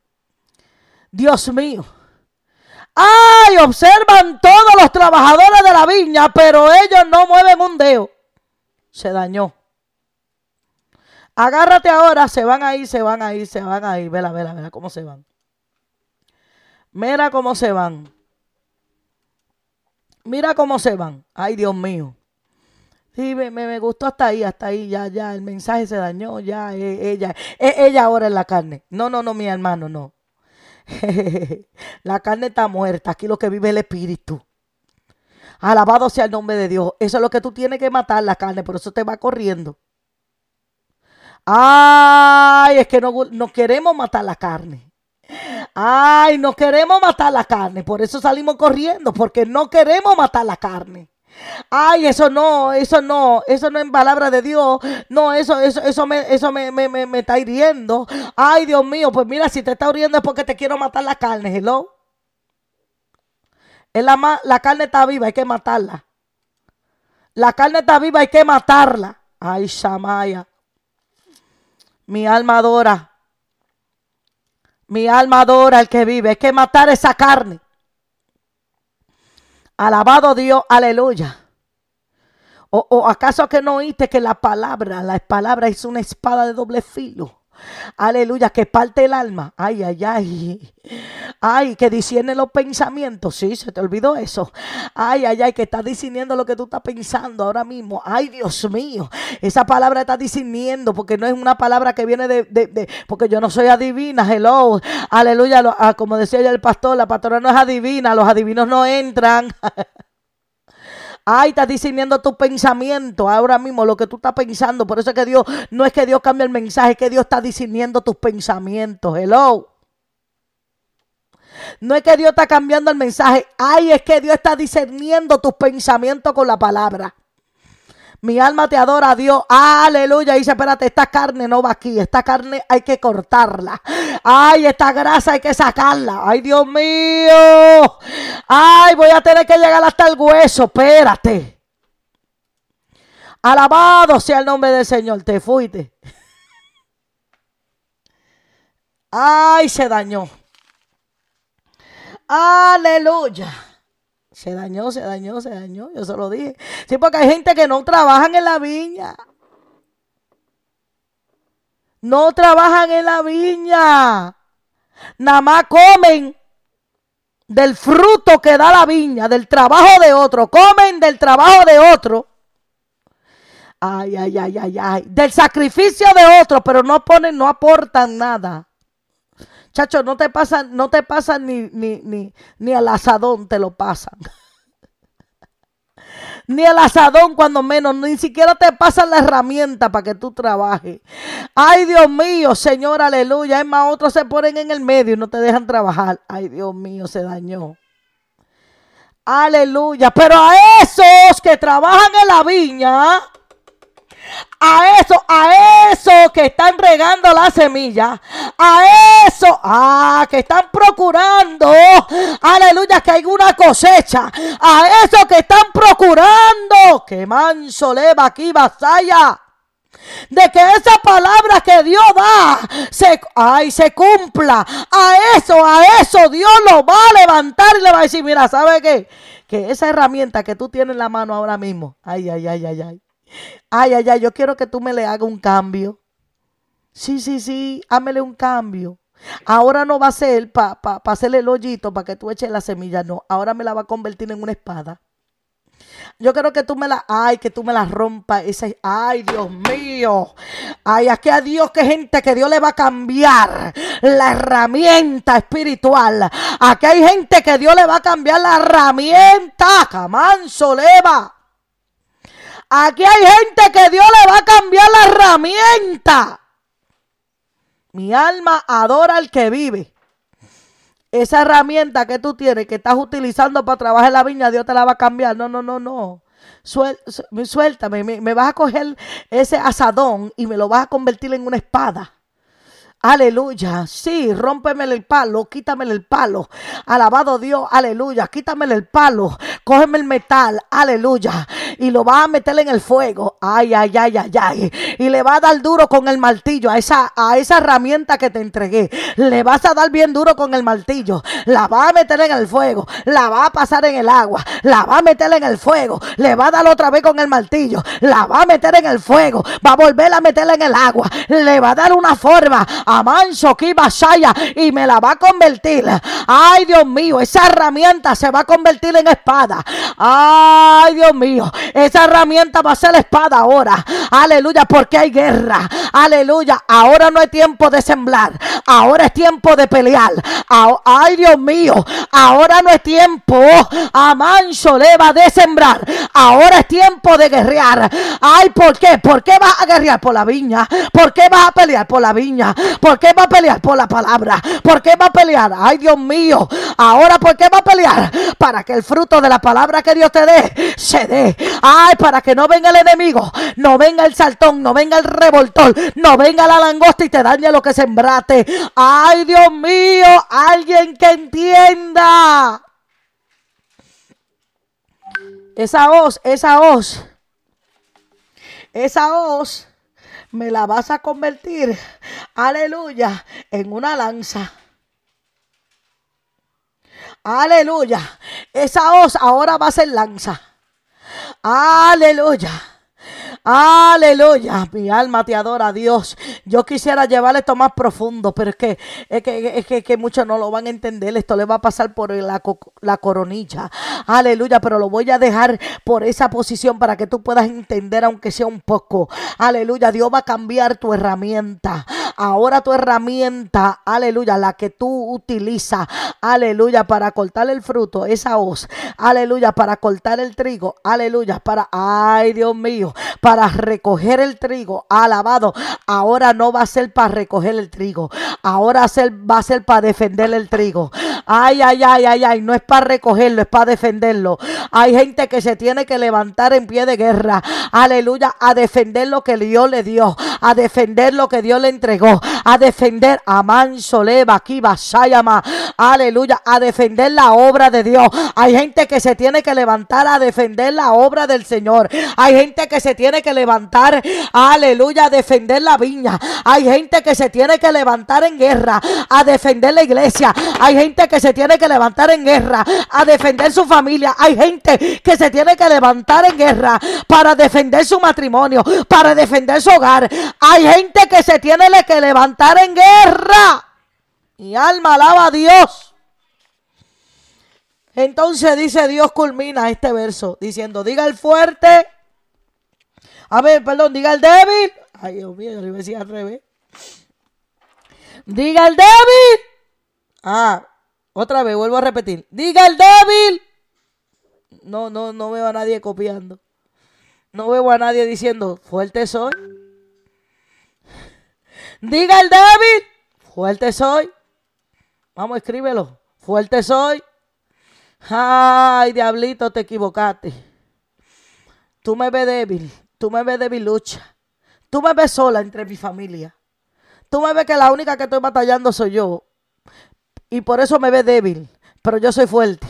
Dios mío. Ay, observan todos los trabajadores de la viña, pero ellos no mueven un dedo. Se dañó. Agárrate ahora, se van a ir, se van a ir, se van a ir. Vela, vela, vela cómo se van. Mira cómo se van. Mira cómo se van. Ay, Dios mío. Sí, me, me, gustó hasta ahí, hasta ahí, ya, ya, el mensaje se dañó, ya, eh, ella, eh, ella ahora en la carne. No, no, no, mi hermano, no. la carne está muerta. Aquí lo que vive es el espíritu. Alabado sea el nombre de Dios. Eso es lo que tú tienes que matar, la carne. Por eso te va corriendo. Ay, es que no, no queremos matar la carne. Ay, no queremos matar la carne. Por eso salimos corriendo. Porque no queremos matar la carne. Ay, eso no, eso no, eso no es palabra de Dios. No, eso, eso, eso me, eso me, me, me, está hiriendo. Ay, Dios mío, pues mira, si te está hiriendo es porque te quiero matar la carne, hello. la, la carne está viva, hay que matarla. La carne está viva, hay que matarla. Ay, Shamaya. Mi alma adora. Mi alma adora el que vive. Hay que matar esa carne. Alabado Dios, aleluya. O, acaso que no oíste que la palabra, la palabra es una espada de doble filo. Aleluya, que parte el alma. Ay, ay, ay. Ay, que discierne los pensamientos. Sí, se te olvidó eso. Ay, ay, ay, que está discerniendo lo que tú estás pensando ahora mismo. Ay, Dios mío. Esa palabra está discerniendo porque no es una palabra que viene de, de, porque yo no soy adivina. Hello. Aleluya. Ah, como decía ya el pastor, la pastora no es adivina. Los adivinos no entran. Ay, estás discerniendo tu pensamiento ahora mismo, lo que tú estás pensando. Por eso es que Dios, no es que Dios cambie el mensaje, es que Dios está discerniendo tus pensamientos. Hello. No es que Dios está cambiando el mensaje. Ay, es que Dios está discerniendo tus pensamientos con la palabra. Mi alma te adora Dios. Aleluya. Dice, espérate, esta carne no va aquí. Esta carne hay que cortarla. Ay, esta grasa hay que sacarla. Ay, Dios mío. Ay, voy a tener que llegar hasta el hueso. Espérate. Alabado sea el nombre del Señor. Te fuiste. Ay, se dañó. Aleluya. Se dañó, se dañó, se dañó. Yo se lo dije. Sí, porque hay gente que no trabajan en la viña. No trabajan en la viña. Nada más comen del fruto que da la viña, del trabajo de otro. Comen del trabajo de otro. Ay, ay, ay, ay, ay. Del sacrificio de otro, pero no ponen, no aportan nada. Chacho, no te pasan, no te pasan ni, ni, ni, ni al asadón te lo pasan. ni al asadón cuando menos, ni siquiera te pasan la herramienta para que tú trabajes. Ay, Dios mío, Señor, aleluya. Es más, otros se ponen en el medio y no te dejan trabajar. Ay, Dios mío, se dañó. Aleluya. Pero a esos que trabajan en la viña, a eso, a eso que están regando la semilla, a eso, ah, que están procurando, aleluya, que hay una cosecha, a eso que están procurando, que manso leva aquí vasalla de que esa palabra que Dios da ay, se cumpla. A eso, a eso Dios lo va a levantar y le va a decir, mira, ¿sabe qué? Que esa herramienta que tú tienes en la mano ahora mismo, ay, ay, ay, ay, ay. Ay, ay, ay, yo quiero que tú me le hagas un cambio. Sí, sí, sí, hámele un cambio. Ahora no va a ser para pa, hacerle el hoyito para que tú eches la semilla, no. Ahora me la va a convertir en una espada. Yo quiero que tú me la, ay, que tú me la rompas. Ese, ay, Dios mío. Ay, aquí a Dios, que gente que Dios le va a cambiar la herramienta espiritual. Aquí hay gente que Dios le va a cambiar la herramienta. Camán, soleva. Aquí hay gente que Dios le va a cambiar la herramienta. Mi alma adora al que vive. Esa herramienta que tú tienes, que estás utilizando para trabajar en la viña, Dios te la va a cambiar. No, no, no, no. suéltame, me, me vas a coger ese asadón y me lo vas a convertir en una espada. Aleluya. Sí, rómpemele el palo, quítamele el palo. Alabado Dios, aleluya. Quítamele el palo, cógeme el metal, aleluya. Y lo va a meter en el fuego. Ay, ay, ay, ay, ay. Y le va a dar duro con el martillo a esa, a esa herramienta que te entregué. Le vas a dar bien duro con el martillo. La va a meter en el fuego. La va a pasar en el agua. La va a meter en el fuego. Le va a dar otra vez con el martillo. La va a meter en el fuego. Va a volver a meterla en el agua. Le va a dar una forma Amanso Kibasaya y me la va a convertir. Ay, Dios mío, esa herramienta se va a convertir en espada. Ay, Dios mío, esa herramienta va a ser espada ahora. Aleluya, porque hay guerra. Aleluya, ahora no es tiempo de sembrar. Ahora es tiempo de pelear. Ay, Dios mío, ahora no es tiempo. Amanso le va de sembrar. Ahora es tiempo de guerrear. Ay, ¿por qué? ¿Por qué vas a guerrear por la viña? ¿Por qué vas a pelear por la viña? ¿Por qué va a pelear? Por la palabra. ¿Por qué va a pelear? Ay, Dios mío. Ahora, ¿por qué va a pelear? Para que el fruto de la palabra que Dios te dé, se dé. Ay, para que no venga el enemigo, no venga el saltón, no venga el revoltor, no venga la langosta y te dañe lo que sembrate. Ay, Dios mío, alguien que entienda. Esa voz, esa voz, esa voz me la vas a convertir, aleluya, en una lanza. Aleluya. Esa hoz ahora va a ser lanza. Aleluya. Aleluya, mi alma te adora, Dios. Yo quisiera llevarle esto más profundo, pero es que, es que, que, muchos no lo van a entender. Esto le va a pasar por la, la coronilla. Aleluya, pero lo voy a dejar por esa posición para que tú puedas entender, aunque sea un poco. Aleluya, Dios va a cambiar tu herramienta. Ahora tu herramienta, aleluya, la que tú utilizas, aleluya, para cortar el fruto, esa hoz, aleluya, para cortar el trigo, aleluya, para, ay Dios mío, para recoger el trigo, alabado. Ahora no va a ser para recoger el trigo, ahora va a ser para defender el trigo. Ay, ay, ay, ay, ay, no es para recogerlo, es para defenderlo. Hay gente que se tiene que levantar en pie de guerra, aleluya, a defender lo que Dios le dio, a defender lo que Dios le entregó, a defender a Mansoleva, aquí aleluya, a defender la obra de Dios. Hay gente que se tiene que levantar a defender la obra del Señor. Hay gente que se tiene que levantar, aleluya, a defender la viña. Hay gente que se tiene que levantar en guerra a defender la iglesia. Hay gente que se tiene que levantar en guerra a defender su familia. Hay gente que se tiene que levantar en guerra para defender su matrimonio, para defender su hogar. Hay gente que se tiene que levantar en guerra. Mi alma alaba a Dios. Entonces dice Dios culmina este verso diciendo, diga el fuerte. A ver, perdón, diga el débil. Ay, Dios mío, yo le decía al revés. Diga el débil. Ah, otra vez, vuelvo a repetir. Diga el débil. No, no, no veo a nadie copiando. No veo a nadie diciendo, fuerte soy. Diga el débil, fuerte soy. Vamos, escríbelo. Fuerte soy. Ay, diablito, te equivocaste. Tú me ves débil. Tú me ves debilucha. Tú me ves sola entre mi familia. Tú me ves que la única que estoy batallando soy yo. Y por eso me ves débil. Pero yo soy fuerte.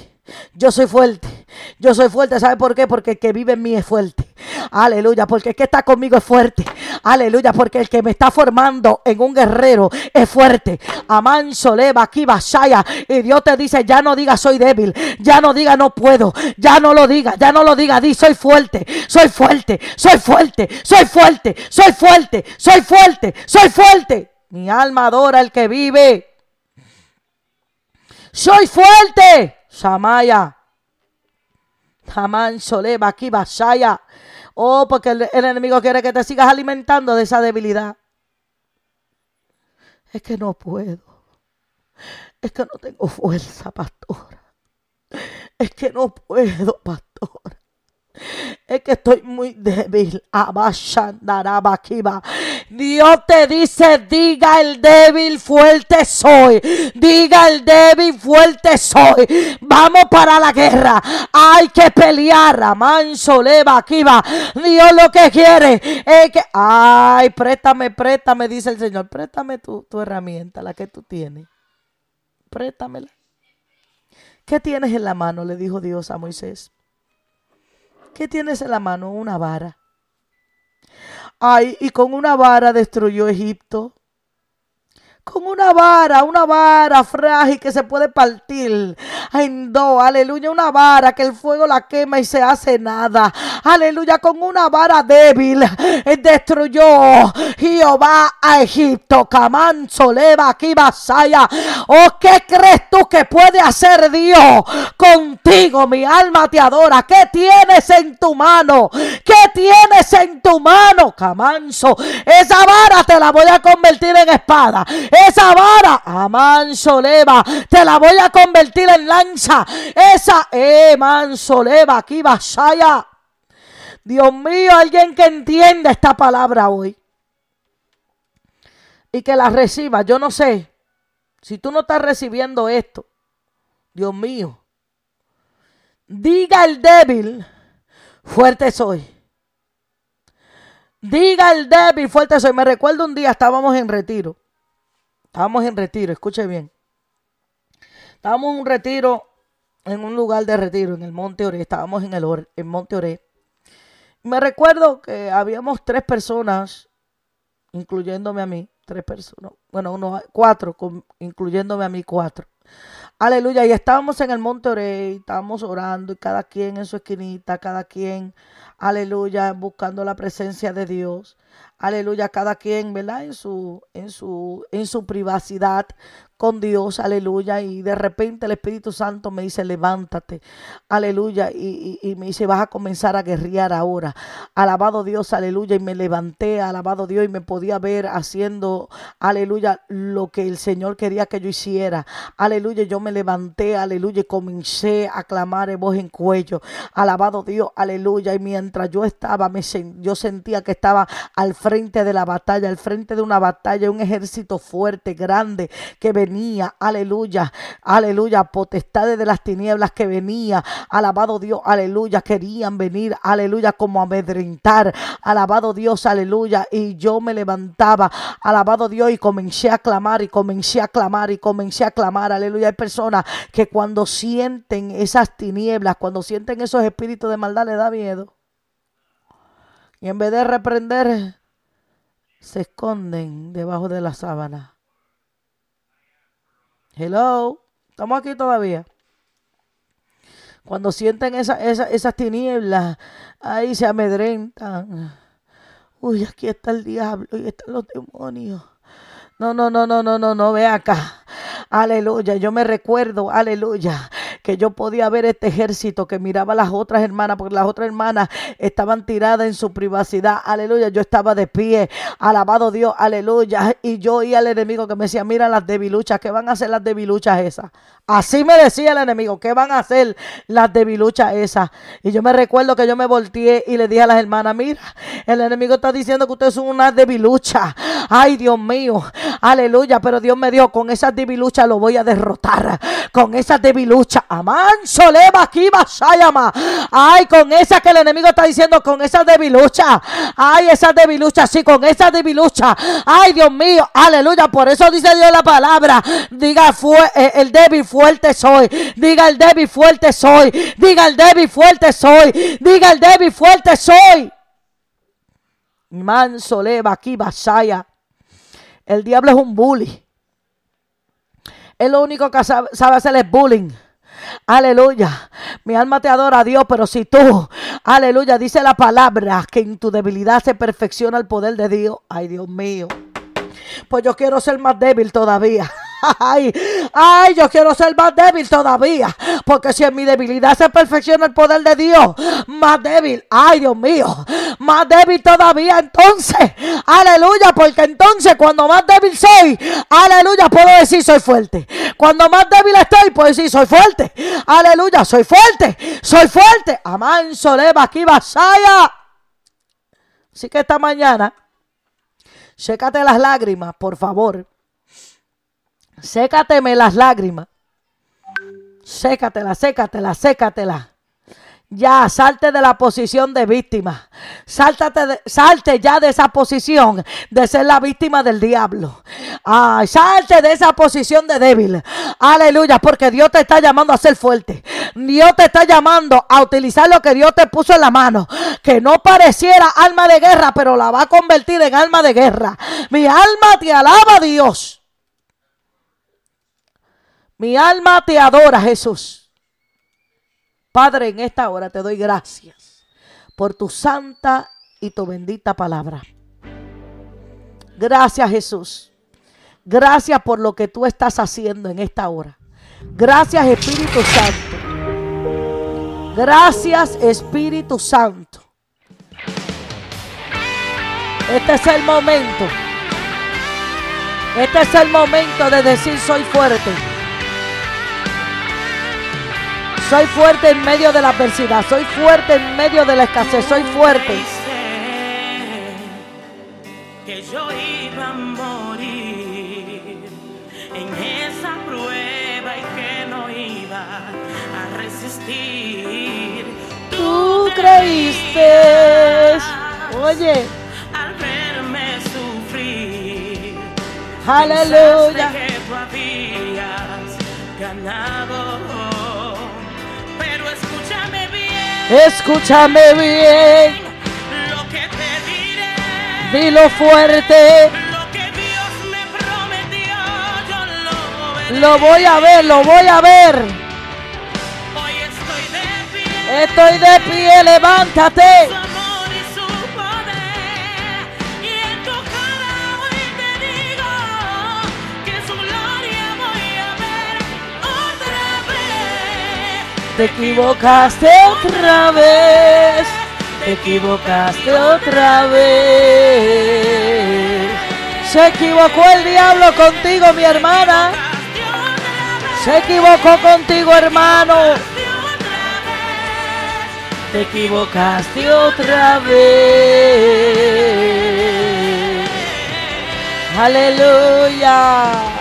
Yo soy fuerte. Yo soy fuerte. ¿Sabe por qué? Porque el que vive en mí es fuerte. Aleluya. Porque el que está conmigo es fuerte. Aleluya. Porque el que me está formando en un guerrero es fuerte. Amán, Soleva, aquí Basaya. Y Dios te dice: Ya no diga soy débil. Ya no diga no puedo. Ya no lo diga. Ya no lo diga. Di soy fuerte. Soy fuerte. Soy fuerte. Soy fuerte. Soy fuerte. Soy fuerte. Soy fuerte. Mi alma adora el que vive. Soy fuerte. Samaya. Jamán, Soleva, aquí Basaya. Oh, porque el, enemigo quiere que te sigas alimentando de esa debilidad. Es que no puedo. Es que no tengo fuerza, pastora. Es que no puedo, pastora. Es que estoy muy débil. Dios te dice, diga el débil, fuerte soy. Diga el débil, fuerte soy. Vamos para la guerra. Hay que pelear. Manso, leva, aquí va. Dios lo que quiere es que, ay, préstame, préstame, dice el Señor. Préstame tu, tu herramienta, la que tú tienes. Préstamela. ¿Qué tienes en la mano? Le dijo Dios a Moisés. ¿Qué tienes en la mano? Una vara. Ay, y con una vara destruyó Egipto con una vara, una vara frágil que se puede partir en dos, aleluya, una vara que el fuego la quema y se hace nada, aleluya, con una vara débil destruyó Jehová a Egipto, Camán, Soleva, aquí Basaya, oh, ¿qué crees tú que puede hacer Dios contigo? Mi alma te adora, ¿qué tienes en tu mano? ¿Qué tienes en tu mano? Camanso, esa vara te la voy a convertir en espada esa vara, Amán Soleva, te la voy a convertir en lanza. Esa, eh, Soleva, aquí allá. Dios mío, alguien que entienda esta palabra hoy. Y que la reciba. Yo no sé. Si tú no estás recibiendo esto, Dios mío. Diga el débil, fuerte soy. Diga el débil, fuerte soy. Me recuerdo un día, estábamos en retiro. Estábamos en retiro, escuche bien. Estábamos en un retiro, en un lugar de retiro, en el Monte Oré. Estábamos en el en Monte Oré. Me recuerdo que habíamos tres personas, incluyéndome a mí, tres personas, bueno, uno, cuatro, incluyéndome a mí, cuatro. Aleluya, y estábamos en el Monte Oré, estábamos orando, y cada quien en su esquinita, cada quien, aleluya, buscando la presencia de Dios aleluya, cada quien, ¿verdad? En su, en su, en su privacidad, con Dios, aleluya, y de repente el Espíritu Santo me dice, levántate, aleluya, y, y, me dice, vas a comenzar a guerrear ahora. Alabado Dios, aleluya, y me levanté, alabado Dios, y me podía ver haciendo, aleluya, lo que el Señor quería que yo hiciera. Aleluya, yo me levanté, aleluya, y comencé a clamar en voz en cuello. Alabado Dios, aleluya, y mientras yo estaba, me, yo sentía que estaba al frente de la batalla, al frente de una batalla, un ejército fuerte, grande, que venía venía, aleluya, aleluya, potestades de las tinieblas que venía, alabado Dios, aleluya, querían venir, aleluya, como amedrentar, alabado Dios, aleluya, y yo me levantaba, alabado Dios, y comencé a clamar, y comencé a clamar, y comencé a clamar, aleluya, hay personas que cuando sienten esas tinieblas, cuando sienten esos espíritus de maldad, le da miedo. Y en vez de reprender, se esconden debajo de la sábana. Hello, estamos aquí todavía. Cuando sienten esa, esas tinieblas, ahí se amedrentan. Uy, aquí está el diablo y están los demonios. No, no, no, no, no, no, no, ve acá. Aleluya, yo me recuerdo, aleluya, que yo podía ver este ejército que miraba a las otras hermanas, porque las otras hermanas estaban tiradas en su privacidad. Aleluya, yo estaba de pie, alabado Dios, aleluya. Y yo oía al enemigo que me decía, mira las debiluchas, ¿qué van a hacer las debiluchas esas? Así me decía el enemigo, ¿qué van a hacer las debiluchas esas? Y yo me recuerdo que yo me volteé y le dije a las hermanas, mira, el enemigo está diciendo que ustedes son unas debiluchas. Ay, Dios mío, aleluya, pero Dios me dijo, con esas debiluchas lo voy a derrotar. Con esas debiluchas, amán, soleva, llama. Ay, con esas que el enemigo está diciendo, con esas debiluchas. Ay, esas debiluchas, sí, con esas debiluchas. Ay, Dios mío, aleluya, por eso dice Dios la palabra. Diga, fue eh, el débil fue fuerte soy. Diga el débil fuerte soy. Diga el débil fuerte soy. Diga el débil fuerte soy. Manso leva aquí vasaya. El diablo es un bully. Es lo único que sabe, hacer es bullying. Aleluya. Mi alma te adora a Dios, pero si tú, aleluya, dice la palabra que en tu debilidad se perfecciona el poder de Dios. Ay, Dios mío. Pues yo quiero ser más débil todavía. Ay, ay, yo quiero ser más débil todavía. Porque si en mi debilidad se perfecciona el poder de Dios, más débil, ay Dios mío, más débil todavía entonces. Aleluya, porque entonces cuando más débil soy, aleluya, puedo decir soy fuerte. Cuando más débil estoy, puedo decir soy fuerte. Aleluya, soy fuerte, soy fuerte. Amán, soleva, aquí vasaya. Así que esta mañana, sécate las lágrimas, por favor. Sécateme las lágrimas. Sécatela, sécatela, sécatela. Ya, salte de la posición de víctima. Sáltate salte ya de esa posición de ser la víctima del diablo. Ay, salte de esa posición de débil. Aleluya, porque Dios te está llamando a ser fuerte. Dios te está llamando a utilizar lo que Dios te puso en la mano. Que no pareciera alma de guerra, pero la va a convertir en alma de guerra. Mi alma te alaba, Dios. Mi alma te adora, Jesús. Padre, en esta hora te doy gracias por tu santa y tu bendita palabra. Gracias, Jesús. Gracias por lo que tú estás haciendo en esta hora. Gracias, Espíritu Santo. Gracias, Espíritu Santo. Este es el momento. Este es el momento de decir soy fuerte. Soy fuerte en medio de la adversidad. Soy fuerte en medio de la escasez. Soy fuerte. Que yo iba a morir en esa prueba y que no iba a resistir. Tú creíste. Oye. Al verme sufrir. Aleluya. Que tú habías ganado Escúchame bien. Lo que te diré. Dilo fuerte. Lo que Dios me prometió, yo lo, lo voy a ver, lo voy a ver. Hoy estoy de pie. Estoy de pie, levántate. Te equivocaste otra vez. Te equivocaste otra vez. Se equivocó el diablo contigo, mi hermana. Se equivocó contigo, hermano. Te equivocaste otra vez. Aleluya.